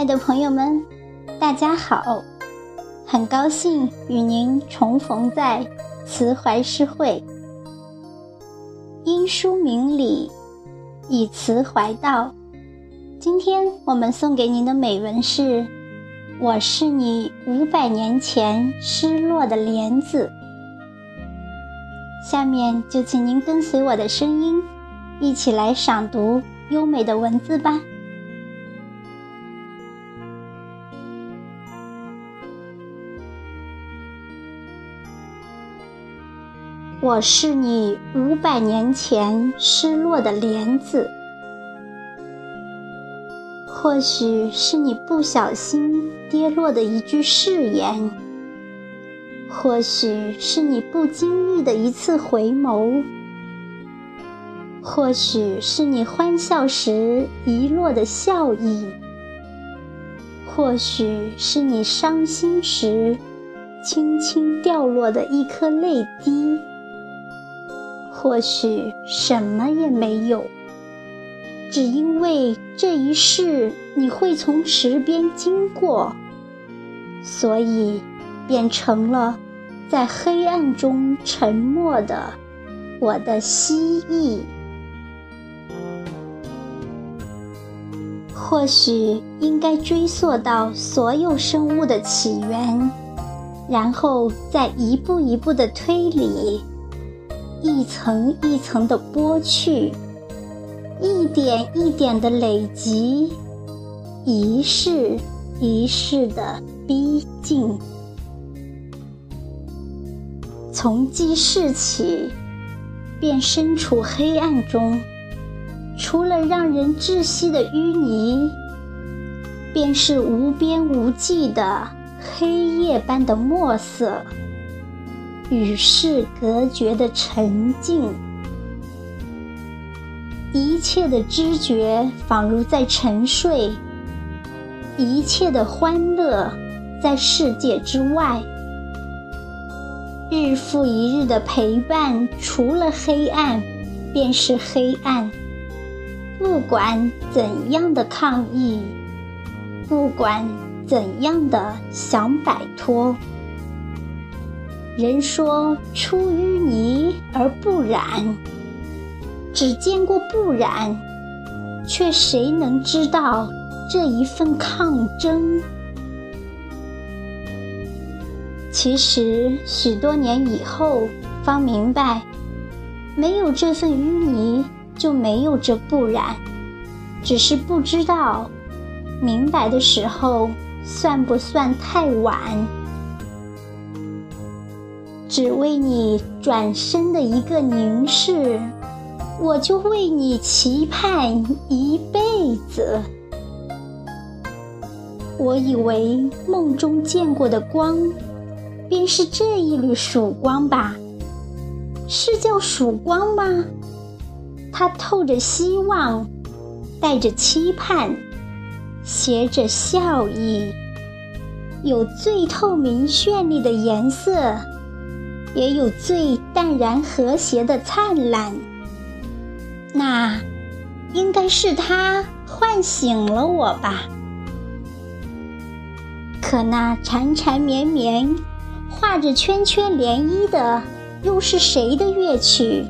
亲爱的朋友们，大家好！很高兴与您重逢在慈怀诗会。因书明理，以词怀道。今天我们送给您的美文是：我是你五百年前失落的莲子。下面就请您跟随我的声音，一起来赏读优美的文字吧。我是你五百年前失落的莲子，或许是你不小心跌落的一句誓言，或许是你不经意的一次回眸，或许是你欢笑时遗落的笑意，或许是你伤心时轻轻掉落的一颗泪滴。或许什么也没有，只因为这一世你会从池边经过，所以变成了在黑暗中沉默的我的蜥蜴。或许应该追溯到所有生物的起源，然后再一步一步的推理。一层一层的剥去，一点一点的累积，一世一世的逼近。从记事起，便身处黑暗中，除了让人窒息的淤泥，便是无边无际的黑夜般的墨色。与世隔绝的沉静，一切的知觉仿如在沉睡，一切的欢乐在世界之外。日复一日的陪伴，除了黑暗，便是黑暗。不管怎样的抗议，不管怎样的想摆脱。人说出淤泥而不染，只见过不染，却谁能知道这一份抗争？其实许多年以后方明白，没有这份淤泥，就没有这不染，只是不知道，明白的时候算不算太晚？只为你转身的一个凝视，我就为你期盼一辈子。我以为梦中见过的光，便是这一缕曙光吧？是叫曙光吗？它透着希望，带着期盼，携着笑意，有最透明绚丽的颜色。也有最淡然和谐的灿烂，那应该是他唤醒了我吧？可那缠缠绵绵、画着圈圈涟漪的，又是谁的乐曲？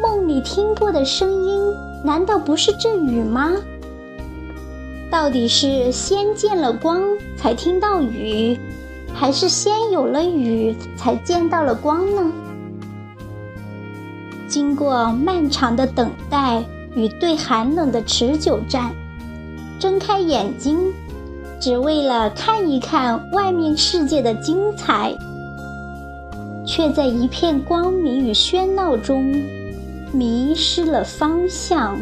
梦里听过的声音，难道不是这雨吗？到底是先见了光，才听到雨？还是先有了雨，才见到了光呢？经过漫长的等待与对寒冷的持久战，睁开眼睛，只为了看一看外面世界的精彩，却在一片光明与喧闹中迷失了方向，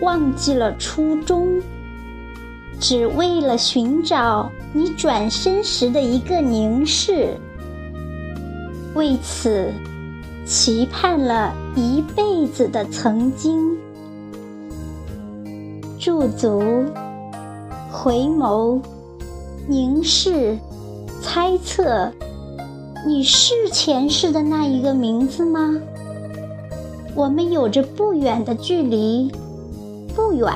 忘记了初衷。只为了寻找你转身时的一个凝视，为此期盼了一辈子的曾经。驻足、回眸、凝视、猜测，你是前世的那一个名字吗？我们有着不远的距离，不远。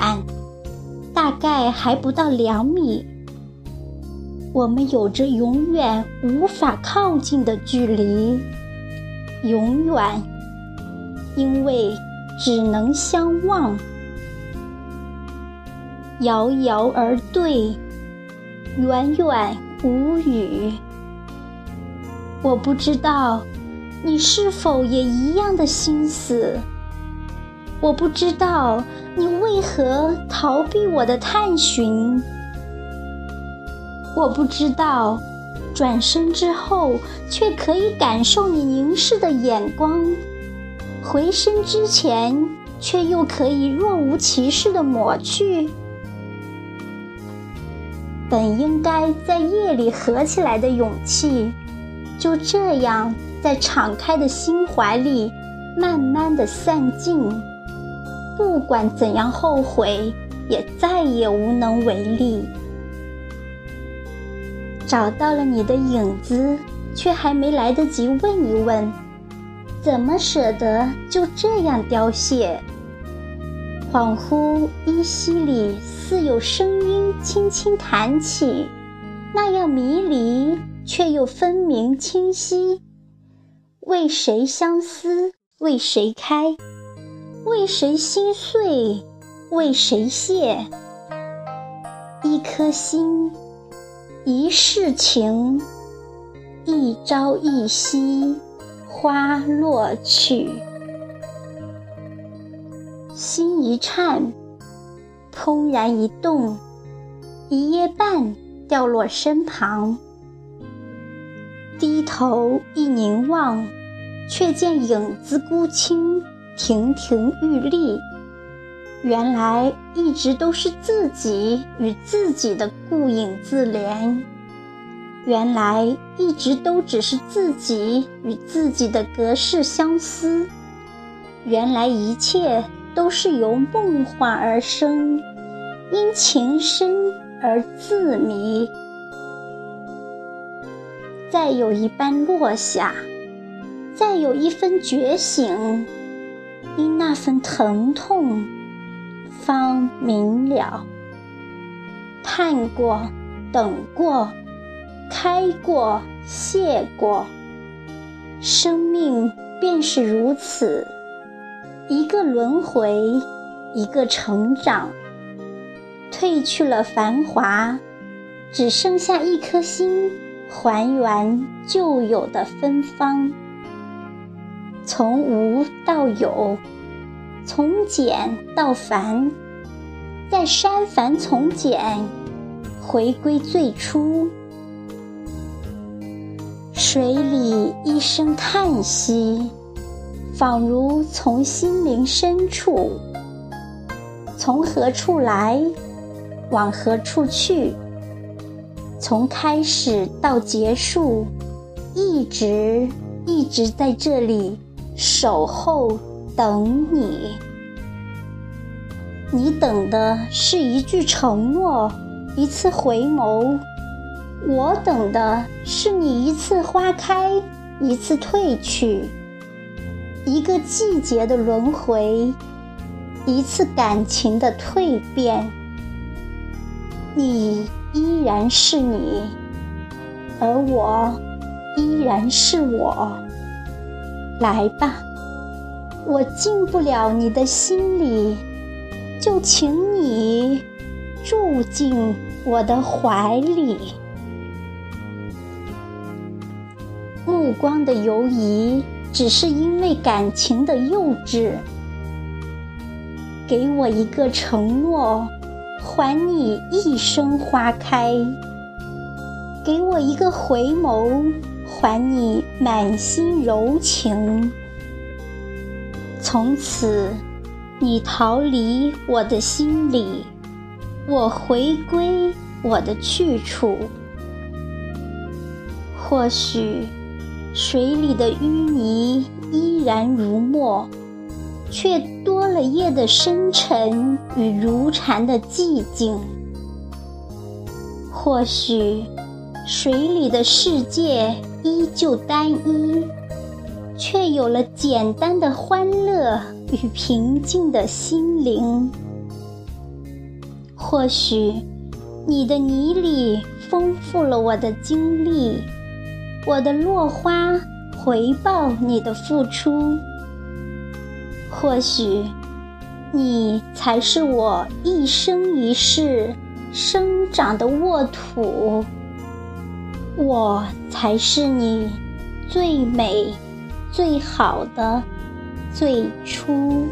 大概还不到两米。我们有着永远无法靠近的距离，永远，因为只能相望，遥遥而对，远远无语。我不知道你是否也一样的心思，我不知道你为何逃避我的探寻。我不知道，转身之后却可以感受你凝视的眼光；回身之前，却又可以若无其事的抹去。本应该在夜里合起来的勇气，就这样在敞开的心怀里慢慢的散尽。不管怎样后悔，也再也无能为力。找到了你的影子，却还没来得及问一问，怎么舍得就这样凋谢？恍惚依稀里似有声音轻轻弹起，那样迷离却又分明清晰。为谁相思？为谁开？为谁心碎？为谁谢？一颗心。一世情，一朝一夕，花落去。心一颤，怦然一动，一夜半掉落身旁。低头一凝望，却见影子孤清，亭亭玉立。原来一直都是自己与自己的顾影自怜，原来一直都只是自己与自己的隔世相思，原来一切都是由梦幻而生，因情深而自迷。再有一般落下，再有一分觉醒，因那份疼痛。方明了，盼过，等过，开过，谢过，生命便是如此，一个轮回，一个成长。褪去了繁华，只剩下一颗心，还原旧有的芬芳。从无到有。从简到繁，在删繁从简，回归最初。水里一声叹息，仿如从心灵深处。从何处来，往何处去？从开始到结束，一直一直在这里守候。等你，你等的是一句承诺，一次回眸；我等的是你一次花开，一次褪去，一个季节的轮回，一次感情的蜕变。你依然是你，而我依然是我。来吧。我进不了你的心里，就请你住进我的怀里。目光的游移，只是因为感情的幼稚。给我一个承诺，还你一生花开；给我一个回眸，还你满心柔情。从此，你逃离我的心里，我回归我的去处。或许，水里的淤泥依然如墨，却多了夜的深沉与如禅的寂静。或许，水里的世界依旧单一。却有了简单的欢乐与平静的心灵。或许你的泥里丰富了我的经历，我的落花回报你的付出。或许你才是我一生一世生长的沃土，我才是你最美、最好的最初。